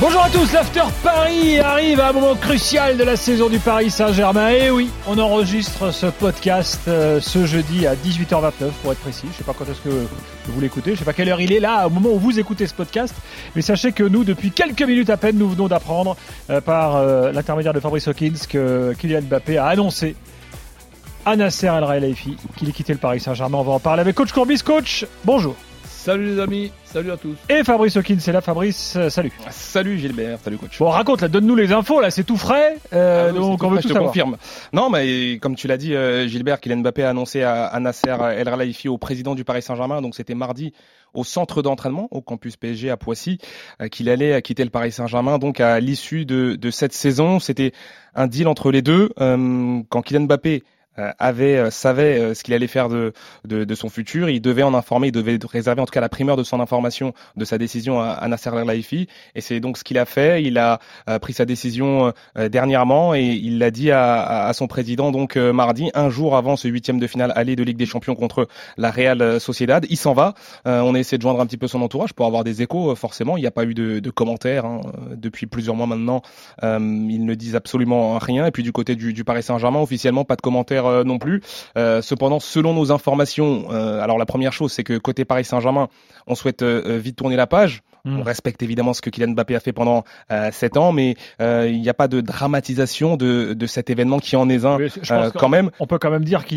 Bonjour à tous, l'After Paris arrive à un moment crucial de la saison du Paris Saint-Germain. Et oui, on enregistre ce podcast euh, ce jeudi à 18h29 pour être précis. Je sais pas quand est-ce que vous l'écoutez, je sais pas quelle heure il est là au moment où vous écoutez ce podcast. Mais sachez que nous, depuis quelques minutes à peine, nous venons d'apprendre euh, par euh, l'intermédiaire de Fabrice Hawkins que Kylian Mbappé a annoncé à Nasser El Khelaifi qu'il ait quitté le Paris Saint-Germain. On va en parler avec Coach Courbis. Coach, bonjour. Salut les amis, salut à tous. Et Fabrice Hawkins, c'est là. Fabrice, euh, salut. Salut Gilbert, salut coach. Bon, raconte, là, donne-nous les infos, là, c'est tout frais. Euh, Ah oui, donc, on tout veut frais, tout je te savoir. confirme. Non, mais comme tu l'as dit, euh, Gilbert, Kylian Mbappé a annoncé à, à Nasser El Khelaifi, au président du Paris Saint-Germain, donc c'était mardi au centre d'entraînement au campus PSG à Poissy, euh, qu'il allait quitter le Paris Saint-Germain. Donc à l'issue de, de cette saison, c'était un deal entre les deux. Euh, quand Kylian Mbappé avait euh, savait euh, ce qu'il allait faire de, de, de son futur, il devait en informer, il devait réserver en tout cas la primeur de son information de sa décision à, à Nasser El Khelaifi. Et c'est donc ce qu'il a fait. Il a euh, pris sa décision euh, dernièrement et il l'a dit à, à, son président donc euh, mardi, un jour avant ce huitième de finale aller de Ligue des Champions contre la Real euh, Sociedad. Il s'en va. Euh, on a essayé de joindre un petit peu son entourage pour avoir des échos. euh, forcément, il n'y a pas eu de, de commentaires hein, euh, depuis plusieurs mois maintenant. Euh, ils ne disent absolument rien. Et puis du côté du, du Paris Saint-Germain, officiellement pas de commentaires euh, non plus. Euh, cependant, selon nos informations, euh, alors la première chose, c'est que côté Paris Saint-Germain, on souhaite vite tourner la page. Mm. On respecte évidemment ce que Kylian Mbappé a fait pendant sept ans, mais il n'y a pas de dramatisation de, de cet événement qui en est un je pense quand même. On peut quand même dire que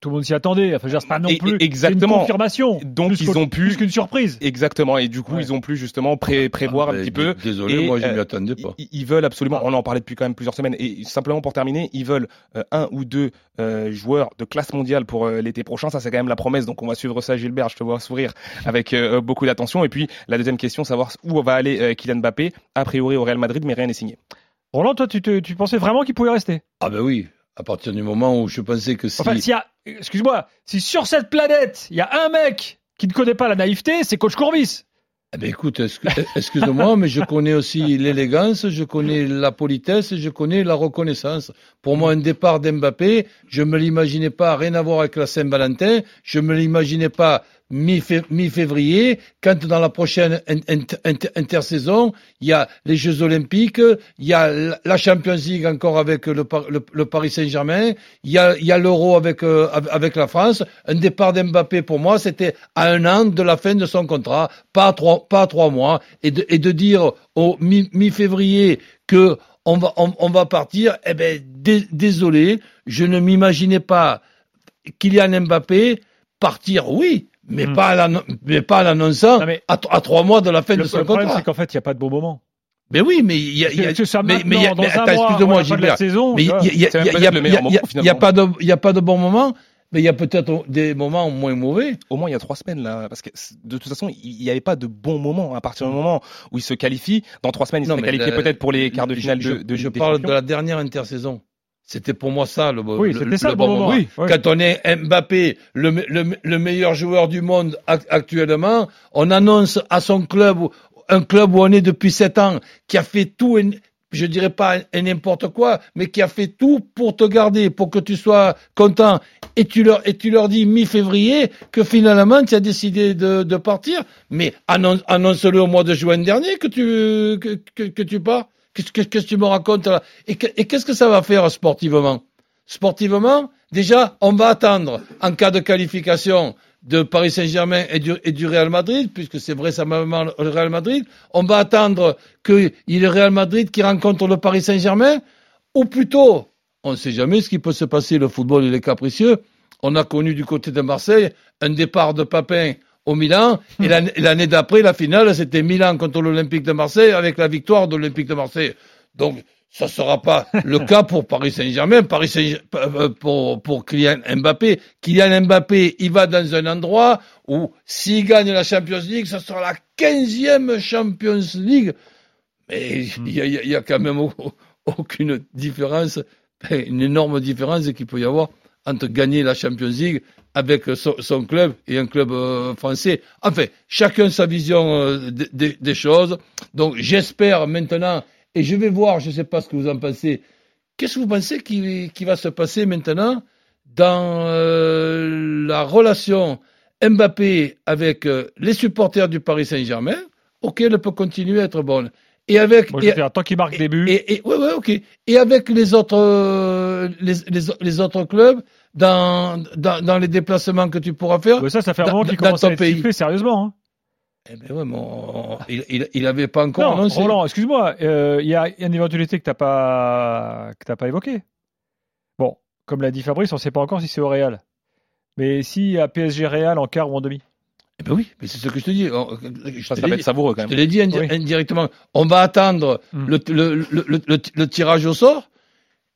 tout le monde s'y attendait. Enfin, je veux dire, c'est pas non Et- plus. exactement. Une confirmation. Donc Plus ils ont pu Plus qu'une surprise. exactement et du coup Ouais. ils ont pu justement pré- prévoir Ah, un ben, petit peu. Désolé, Et, moi je euh, m'y attendais pas. Ils, ils veulent absolument, on en parlait depuis quand même plusieurs semaines, et simplement pour terminer, ils veulent euh, un ou deux euh, joueurs de classe mondiale pour euh, l'été prochain. Ça, c'est quand même la promesse, donc on va suivre ça, Gilbert. Je te vois sourire avec euh, beaucoup d'attention. Et puis la deuxième question, savoir où va aller euh, Kylian Mbappé. A priori au Real Madrid, mais rien n'est signé. Roland, toi, tu, te- tu pensais vraiment qu'il pouvait rester? Ah ben oui, à partir du moment où je pensais que si... Enfin, s'il y a, excuse-moi, si sur cette planète, il y a un mec qui ne connaît pas la naïveté, c'est Coach Courbis. Eh ben écoute, excu- excuse-moi, mais je connais aussi l'élégance, je connais la politesse, je connais la reconnaissance. Pour moi, un départ d'Mbappé, je me l'imaginais pas, rien à voir avec la Saint-Valentin, je me l'imaginais pas mi-février, quand dans la prochaine in- inter- inter- intersaison, il y a les Jeux Olympiques, il y a la- Champions League encore avec le, Par- le- le Paris Saint-Germain, il y a, l'Euro avec, euh, avec la France. Un départ d'Mbappé, pour moi, c'était à un an de la fin de son contrat, pas à trois, pas trois mois, et de, et de dire au mi- mi-février que on va, on, va partir, eh ben, dé- désolé, je ne m'imaginais pas Kylian Mbappé partir, oui, mais Hmm. pas à l'annon- mais pas en l'annonçant Non, mais- à, à trois mois de la fin Le, de son le problème, contrat. c'est qu'en fait, il n'y a pas de bon moment. Mais oui, mais il y a, y a- ça mais, mais il y a, maintenant, mais excuse-moi, Gilbert. saison, Mais il y a, vois. il y a, C'est même il y a- peut-être il y a- le meilleur il y a- moment, il y a finalement. pas de, il y a pas de bons moments, mais il y a peut-être des moments moins mauvais. Au moins il y a trois semaines là, parce que de toute façon il n'y avait pas de bon moment à partir du moment où il se qualifie. Dans trois semaines il qualifié le- peut-être pour les quarts de finale je, de, de je parle de la dernière intersaison. C'était pour moi ça le, Oui, le- ça le bon moment. Oui, oui. Quand on est Mbappé, le, me- le, le meilleur joueur du monde ac- actuellement, on annonce à son club, un club où on est depuis sept ans, qui a fait tout, je dirais pas n'importe quoi, mais qui a fait tout pour te garder, pour que tu sois content. Et tu leur, et tu leur dis mi-février que finalement tu as décidé de, de partir. Mais annonce, annonce-le au mois de juin dernier que tu, que, que, que tu pars. Qu'est-ce que, tu me racontes là? Et, que- et qu'est-ce que ça va faire sportivement? Sportivement, déjà, on va attendre en cas de qualification de Paris Saint-Germain et du, Real Madrid, puisque c'est vrai, ça le Real Madrid. On va attendre qu'il y ait le Real Madrid qui rencontre le Paris Saint-Germain, ou plutôt, on ne sait jamais ce qui peut se passer, le football il est capricieux. On a connu du côté de Marseille un départ de Papin au Milan, et l'année et l'année d'après, la finale, c'était Milan contre l'Olympique de Marseille avec la victoire de l'Olympique de Marseille. Donc, ça sera pas le cas pour Paris Saint-Germain, Paris Saint euh, pour, pour Kylian Mbappé. Kylian Mbappé, il va dans un endroit où s'il gagne la Champions League, ça sera la 15e Champions League. Mais il y a, il y a- quand même au- aucune différence, une énorme différence qu'il peut y avoir entre gagner la Champions League avec son, son club et un club euh, français. Enfin, chacun sa vision euh, des- choses. Donc j'espère maintenant, et je vais voir, je ne sais pas ce que vous en pensez, qu'est-ce que vous pensez qui, qui va se passer maintenant dans euh, la relation Mbappé avec les supporters du Paris Saint-Germain, ok, elle peut continuer à être bonne. Et avec, je et- dire, tant qu'il marque des buts. et, et- ouais, ouais, ok. Et avec les autres, les, les, les autres clubs, dans, dans, dans les déplacements que tu pourras faire. Ouais, ça, ça fait un moment qu'il commence à être pays. sifflé sérieusement. hein. Eh ben ouais, mais on- il, il, il avait pas encore Non, annoncé. Roland, excuse-moi, euh, il y a une éventualité que tu n'as pas, que t'as pas évoquée. Bon, comme l'a dit Fabrice, on ne sait pas encore si c'est au Real. Mais si à PSG Real en quart ou en demi. Eh ben oui, mais c'est ce que je te dis. Je Ça, te ça va être dit, savoureux quand je te même. l'ai dit indi- Oui. indirectement. On va attendre Hmm. le, le, le, le, le- le tirage au sort.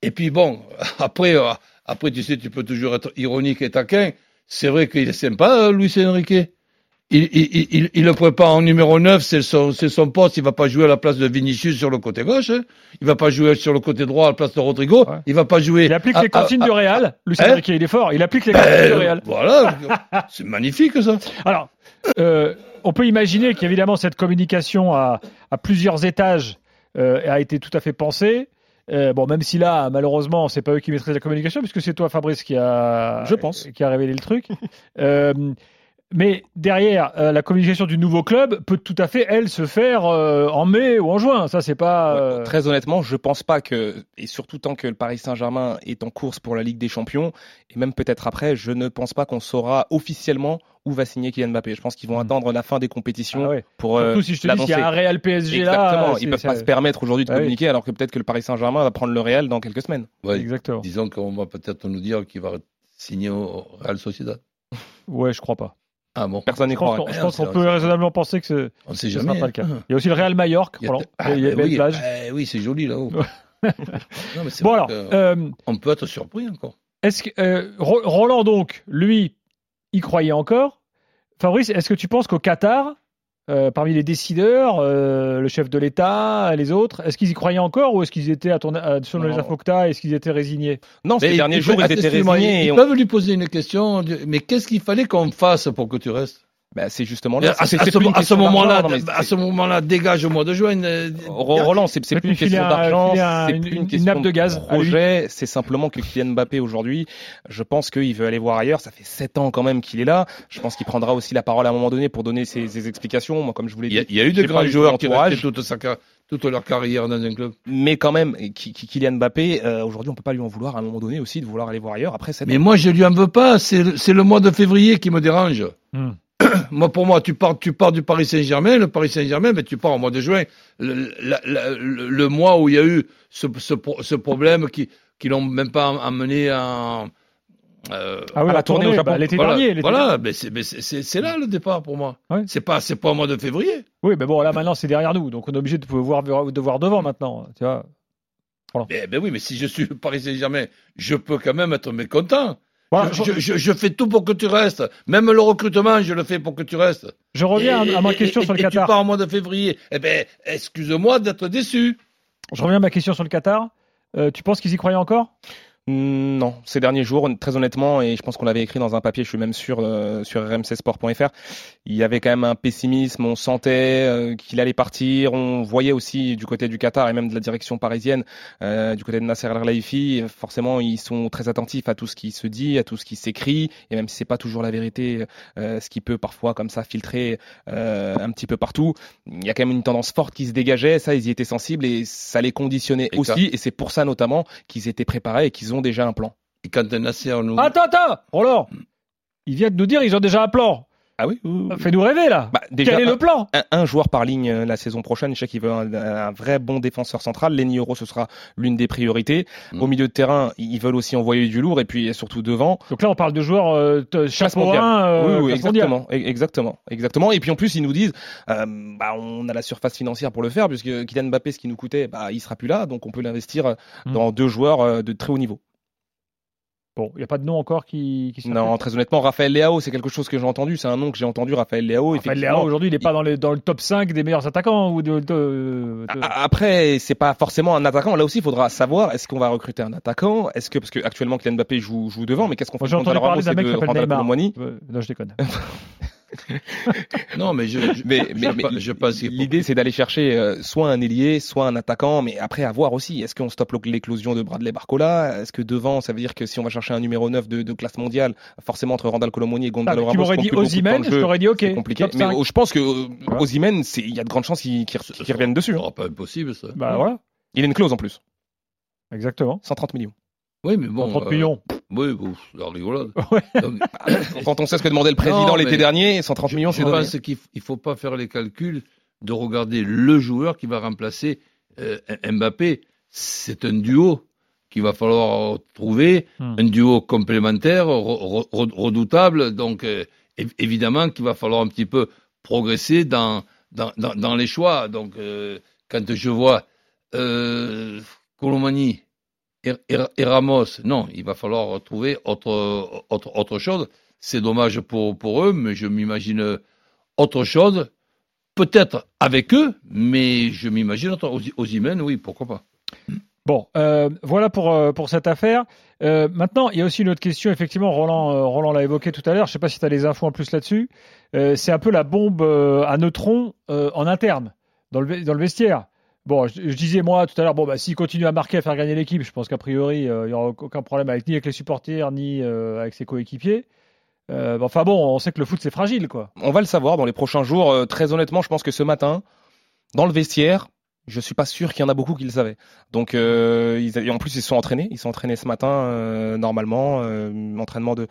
Et puis bon, après, euh, après, tu sais, tu peux toujours être ironique et taquin. C'est vrai qu'il est sympa, euh, Luis Enrique. Il, il, il, il, le prépare en numéro 9, c'est son, poste. Il va pas jouer à la place de Vinicius sur le côté gauche. hein. Il va pas jouer sur le côté droit à la place de Rodrigo. Ouais. Il va pas jouer. Il applique à- les consignes à- du Real. Lucien Hein Enrique, il est fort. Il applique les Ben, consignes du Real. Voilà, c'est magnifique ça. Alors, euh, on peut imaginer qu'évidemment cette communication à, à plusieurs étages euh, a été tout à fait pensée. Euh, bon, même si là, malheureusement, c'est pas eux qui maîtrisent la communication, puisque c'est toi, Fabrice, qui a, Je pense. qui a révélé le truc. Euh, mais derrière, euh, la communication du nouveau club peut tout à fait, elle, se faire euh, en mai ou en juin. Ça, c'est pas. Ouais, euh, Très honnêtement, je pense pas que, et surtout tant que le Paris Saint-Germain est en course pour la Ligue des Champions, et même peut-être après, je ne pense pas qu'on saura officiellement où va signer Kylian Mbappé. Je pense qu'ils vont Hmm. attendre la fin des compétitions ah ouais. pour euh, Surtout si je te dis qu'il y a un. Real PSG là. Exactement, euh, ils peuvent pas se permettre aujourd'hui de Ah oui. communiquer, alors que peut-être que le Paris Saint-Germain va prendre le Real dans quelques semaines. Ouais, Exactement. Disons qu'on va peut-être nous dire qu'il va signer au Real Sociedad. Ouais, je crois pas. Ah bon Personne n'y croit. qu'on je pense qu'on c'est peut raisonnablement penser que ce On sait ne jamais. sera pas le cas. Il y a aussi le Real Majorque, Il y a-. Ah, belle oui, plage. eh oui, c'est joli là-haut. Non, mais c'est Bon alors, que euh, on peut être surpris encore. est-ce que euh, Ro- Roland donc, lui, y croyait encore. Fabrice, est-ce que tu penses qu'au Qatar, euh, parmi les décideurs, euh, le chef de l'État, les autres, est-ce qu'ils y croyaient encore ou est-ce qu'ils étaient à ton, à, selon Non. les infos est-ce qu'ils étaient résignés? Non, ces derniers jours, ils étaient résignés. Ils on- peuvent lui poser une question. Mais qu'est-ce qu'il fallait qu'on fasse pour que tu restes? Bah, c'est justement à, là. à c'est- ce, moment-là, à ce moment-là, dégage au mois de juin. euh, Ro- Roland, c'est c'est plus une question d'argent, c'est une- plus une une question nappe de gaz lui. projet. C'est simplement que Kylian Mbappé aujourd'hui, je pense qu'il veut aller voir ailleurs. Ça fait sept ans quand même qu'il est là. Je pense qu'il prendra aussi la parole à un moment donné pour donner ses, ses explications. Moi, comme je vous l'ai Il y, a, dit, il y a eu de j'ai pas grands eu joueurs qui toute, sa toute leur carrière dans un club. mais quand même, Ky- Ky- Kylian Mbappé, euh, aujourd'hui, on peut pas lui en vouloir à un moment donné aussi de vouloir aller voir ailleurs. Après, Mais moi, je lui en veux pas. C'est le- c'est le mois de février qui me dérange. Hmm. Moi, pour moi, tu pars, tu pars du Paris Saint-Germain. Le Paris Saint-Germain, mais tu pars au mois de juin. Le, la- la- le- le mois où il y a eu ce, ce, pro- ce problème qui, qui l'ont même pas amené en. euh, Ah oui, À la tournée au Japon. bah, l'été voilà, dernier. voilà, mais c'est- mais c'est là le départ pour moi. Ouais. C'est pas, c'est pas au mois de février. Oui, mais bon, là maintenant c'est derrière nous, donc on est obligé de voir, de voir devant maintenant. Tu vois. Eh ben oui, mais si je suis Paris Saint-Germain, je peux quand même être mécontent. Voilà, je, je, je- je- je fais tout pour que tu restes. Même le recrutement, je le fais pour que tu restes. je reviens à, à ma question et- sur le et Qatar. tu pars au mois de février. Eh ben, excuse-moi d'être déçu. Je reviens à ma question sur le Qatar. Euh, tu penses qu'ils y croyaient encore? Non, ces derniers jours, très honnêtement, et je pense qu'on l'avait écrit dans un papier, je suis même sûr, euh, sur rmcsport.fr, il y avait quand même un pessimisme, on sentait euh, qu'il allait partir, on voyait aussi du côté du Qatar et même de la direction parisienne, euh, du côté de Nasser El-Khelaifi, forcément ils sont très attentifs à tout ce qui se dit, à tout ce qui s'écrit, et même si c'est pas toujours la vérité, euh, ce qui peut parfois comme ça filtrer euh, un petit peu partout, il y a quand même une tendance forte qui se dégageait, ça ils y étaient sensibles et ça les conditionnait Et aussi, et c'est pour ça notamment qu'ils étaient préparés et qu'ils ont déjà un plan. Et quand Nasser nous. Attends, attends Roland Ils viennent de nous dire ils ont déjà un plan. Ah oui, oui, oui. Fais-nous rêver là Bah, déjà, Quel est le plan un, un joueur par ligne euh, la saison prochaine. Je sais qu'il veut un, un vrai bon défenseur central. Lenny Euro, ce sera l'une des priorités. Mm. Au milieu de terrain, ils veulent aussi envoyer du lourd et puis surtout devant. Donc là on parle de joueurs euh, Classe chapeau mondiale. 1, euh, oui, exactement, e- exactement, exactement. Et puis en plus, ils nous disent, euh, bah, on a la surface financière pour le faire puisque Kylian Mbappé, ce qui nous coûtait, bah, il sera plus là, donc on peut l'investir euh, Mm. dans deux joueurs euh, de très haut niveau. Bon, il n'y a pas de nom encore qui, qui Non, très honnêtement, Raphaël Leao, c'est quelque chose que j'ai entendu. C'est un nom que j'ai entendu, Raphaël Leao. Raphaël. Léao, aujourd'hui, il n'est pas dans, les, dans le top 5 des meilleurs attaquants ou de, de- Après, c'est pas forcément un attaquant. Là aussi, il faudra savoir est-ce qu'on va recruter un attaquant? Est-ce que parce que actuellement Kylian Mbappé joue, joue devant, mais qu'est-ce qu'on fait j'ai entendu parler d'un mec qui de s'appelle Neymar. Euh, Non, je déconne. Non, mais je, je, Mais, je l'idée, c'est d'aller chercher euh, soit un ailier, soit un attaquant, mais après à voir aussi. Est-ce qu'on stoppe l'éclosion de Bradley Barcola? Est-ce que devant, ça veut dire que si on va chercher un numéro 9 de, de classe mondiale, forcément entre Randall Colomoni et Ah, Gonzalo tu Ramos, m'aurais qui ont dit de je t'aurais dit ok. compliqué. Mais 5. oh, je pense que euh, il y a de grandes chances qu'il qu'il revienne dessus. hein. Oh, pas impossible, ça. Bah voilà, Il a une clause en plus, exactement. 130 millions. Oui, mais bon. 30 euh, millions. Oui, bon, c'est la rigolade. Ouais. Donc, Quand on sait ce que demandait le président Non, l'été mais dernier, 130 millions, je c'est donné. pense qu'il ne faut pas faire les calculs de regarder le joueur qui va remplacer euh, Mbappé. C'est un duo qu'il va falloir trouver, Hmm. un duo complémentaire, re- re- redoutable. Donc, euh, év- évidemment qu'il va falloir un petit peu progresser dans, dans, dans, dans les choix. Donc, euh, quand je vois euh, Colomani et, Ramos, non, il va falloir trouver autre, autre, autre chose. C'est dommage pour, pour eux, mais je m'imagine autre chose. Peut-être avec eux, mais je m'imagine autre- aux, Imen, oui, pourquoi pas. Bon, euh, voilà pour, euh, pour cette affaire. Euh, maintenant, il y a aussi une autre question. Effectivement, Roland, Roland l'a évoqué tout à l'heure. Je ne sais pas si tu as les infos en plus là-dessus. C'est un peu la bombe à neutrons en interne, dans le, dans le vestiaire. Bon, je, disais moi tout à l'heure, bon, bah, s'il continue à marquer, à faire gagner l'équipe, je pense qu'a priori, euh, il n'y aura aucun problème avec, ni avec les supporters, ni euh, avec ses coéquipiers. Euh, bah, enfin bon, on sait que le foot, c'est fragile, quoi. On va le savoir dans les prochains jours. Très honnêtement, je pense que ce matin, dans le vestiaire, je suis pas sûr qu'il y en a beaucoup qui le savaient. Donc, euh, ils, et en plus, ils se sont entraînés. Ils sont entraînés ce matin euh, normalement, euh, entraînement de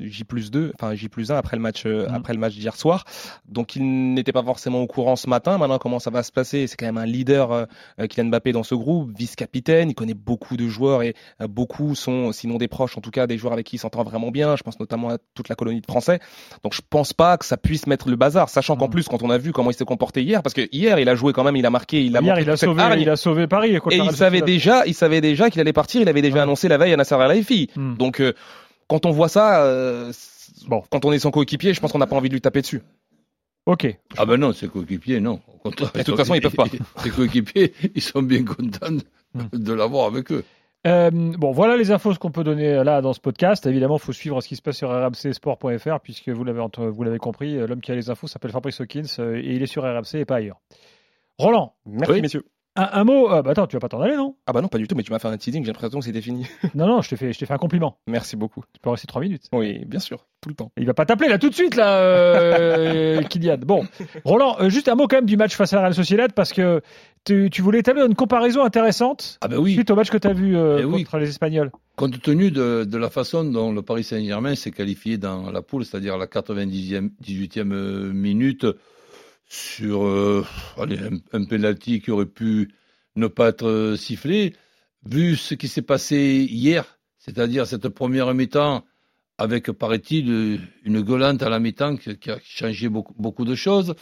J plus 2, enfin J plus 1 après le match, Mhm. après le match d'hier soir. Donc, ils n'étaient pas forcément au courant ce matin. Maintenant, comment ça va se passer? C'est quand même un leader, Kylian Mbappé dans ce groupe, vice-capitaine. Il connaît beaucoup de joueurs et beaucoup sont, sinon des proches, en tout cas des joueurs avec qui il s'entend vraiment bien. Je pense notamment à toute la colonie de Français. Donc je pense pas que ça puisse mettre le bazar, sachant qu'en Mhm. plus quand on a vu comment il s'est comporté hier, parce que hier il a joué quand même, il a marqué, il a Hier, il a, sauvé, hargne. il a sauvé Paris. et il savait déjà, il savait déjà qu'il allait partir, il avait déjà Ouais. annoncé la veille à Nasser Al-Khelaifi. Hmm. Donc euh, quand on voit ça, euh, Bon. quand on est son coéquipier, je pense qu'on n'a pas envie de lui taper dessus. Ok. Ah ben non, ses coéquipiers, non. De toute façon, ils peuvent pas. Ses coéquipiers, ils sont bien contents de, Hmm. l'avoir avec eux. Euh, bon, voilà les infos qu'on peut donner là dans ce podcast. Évidemment, il faut suivre ce qui se passe sur rmcsport.fr puisque vous l'avez vous l'avez compris, l'homme qui a les infos s'appelle Fabrice Hawkins et il est sur RMC et pas ailleurs. Roland, Merci Oui. messieurs. un, un mot. euh, bah attends, tu vas pas t'en aller, non? Ah bah non, pas du tout, mais tu m'as fait un teasing, j'ai l'impression que c'était fini. Non, non, je t'ai fait, je t'ai fait un compliment. Merci beaucoup. Tu peux rester trois minutes. Oui, bien sûr, tout le temps. Il va pas t'appeler là tout de suite là, euh, Kylian. Bon, Roland, euh, juste un mot quand même du match face à la Real Sociedad parce que tu, tu voulais établir une comparaison intéressante Ah ben oui. suite au match que tu as vu euh, Eh oui. contre les Espagnols. Compte tenu de, de la façon dont le Paris Saint-Germain s'est qualifié dans la poule, c'est-à-dire à la 90e, 18e euh, minute, sur euh, un, penalty qui aurait pu ne pas être euh, sifflé, vu ce qui s'est passé hier, c'est-à-dire cette première mi-temps, avec, paraît-il, une gueulante à la mi-temps qui, a changé beaucoup, de choses,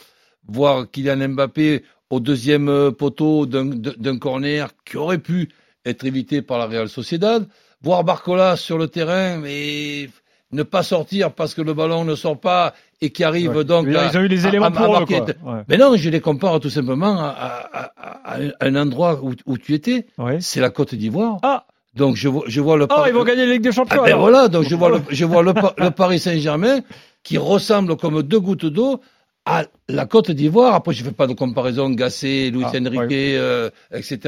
voir Kylian Mbappé au deuxième euh, poteau d'un- corner qui aurait pu être évité par la Real Sociedad, voir Barcola sur le terrain et ne pas sortir parce que le ballon ne sort pas et qui arrive Ouais. donc Ils à- ont eu les à- éléments à- à pour eux. marquer. Quoi. Ouais. Mais non, je les compare tout simplement à, à- à- à un endroit où, où tu étais, Ouais. c'est la Côte d'Ivoire. Ah, Donc je vois, je vois le oh, Paris- ils vont gagner la Ligue des Champions. Ah ben voilà, donc je vois le, je vois le, Pa- le Paris Saint-Germain qui ressemble comme deux gouttes d'eau à la Côte d'Ivoire. Après, je fais pas de comparaison Gasset, Luis Ah, Enrique, euh, etc.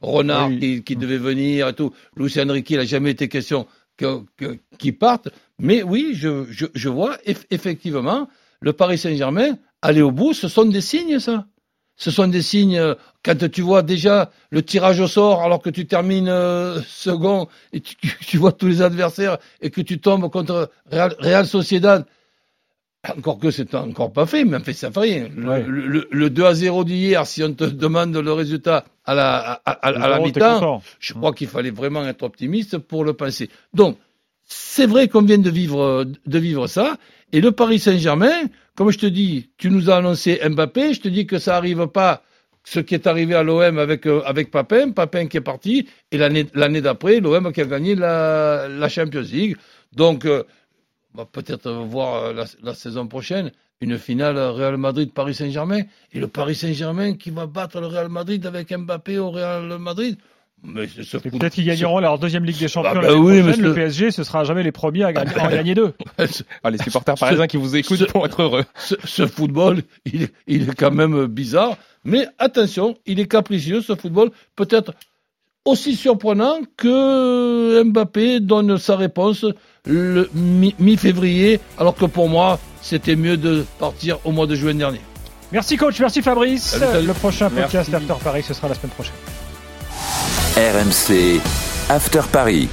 Renard Oui. qui, qui devait venir et tout. Luis Enrique, il n'a jamais été question que, que- qu'il parte. Mais oui, je, vois eff- effectivement le Paris Saint-Germain aller au bout. Ce sont des signes, ça. Ce sont des signes euh, quand tu vois déjà le tirage au sort alors que tu termines euh, second et tu, tu vois tous les adversaires et que tu tombes contre Real, Real Sociedad. Encore que c'est encore pas fait, mais en fait ça fait rien. Le, Ouais. le- le- le 2 à 0 d'hier, si on te demande le résultat à la, à, à- à la mi-temps, je crois qu'il fallait vraiment être optimiste pour le penser. Donc, c'est vrai qu'on vient de vivre, de vivre ça. Et le Paris Saint-Germain, comme je te dis, tu nous as annoncé Mbappé, je te dis que ça arrive pas ce qui est arrivé à l'OM avec euh, avec Papin, Papin qui est parti, et l'année d'après, l'OM qui a gagné la, la Champions League. Donc, euh, va peut-être voir euh, la, la, saison prochaine une finale Real Madrid-Paris Saint-Germain, et le Paris Saint-Germain qui va battre le Real Madrid avec Mbappé au Real Madrid. Mais peut-être qu'ils gagneront leur deuxième Ligue des Champions. Ah bah oui, prochaine, le PSG, ce sera jamais les premiers à gagner, en gagner deux. ah, les supporters parisiens qui vous écoutent ce, vont être heureux. Ce, ce football, il est, il est quand même bizarre. Mais attention, il est capricieux ce football, peut-être aussi surprenant que Mbappé donne sa réponse le mi-février, alors que pour moi, c'était mieux de partir au mois de juin dernier. Merci coach, merci Fabrice. Le prochain podcast After Paris, ce sera la semaine prochaine. RMC After Paris.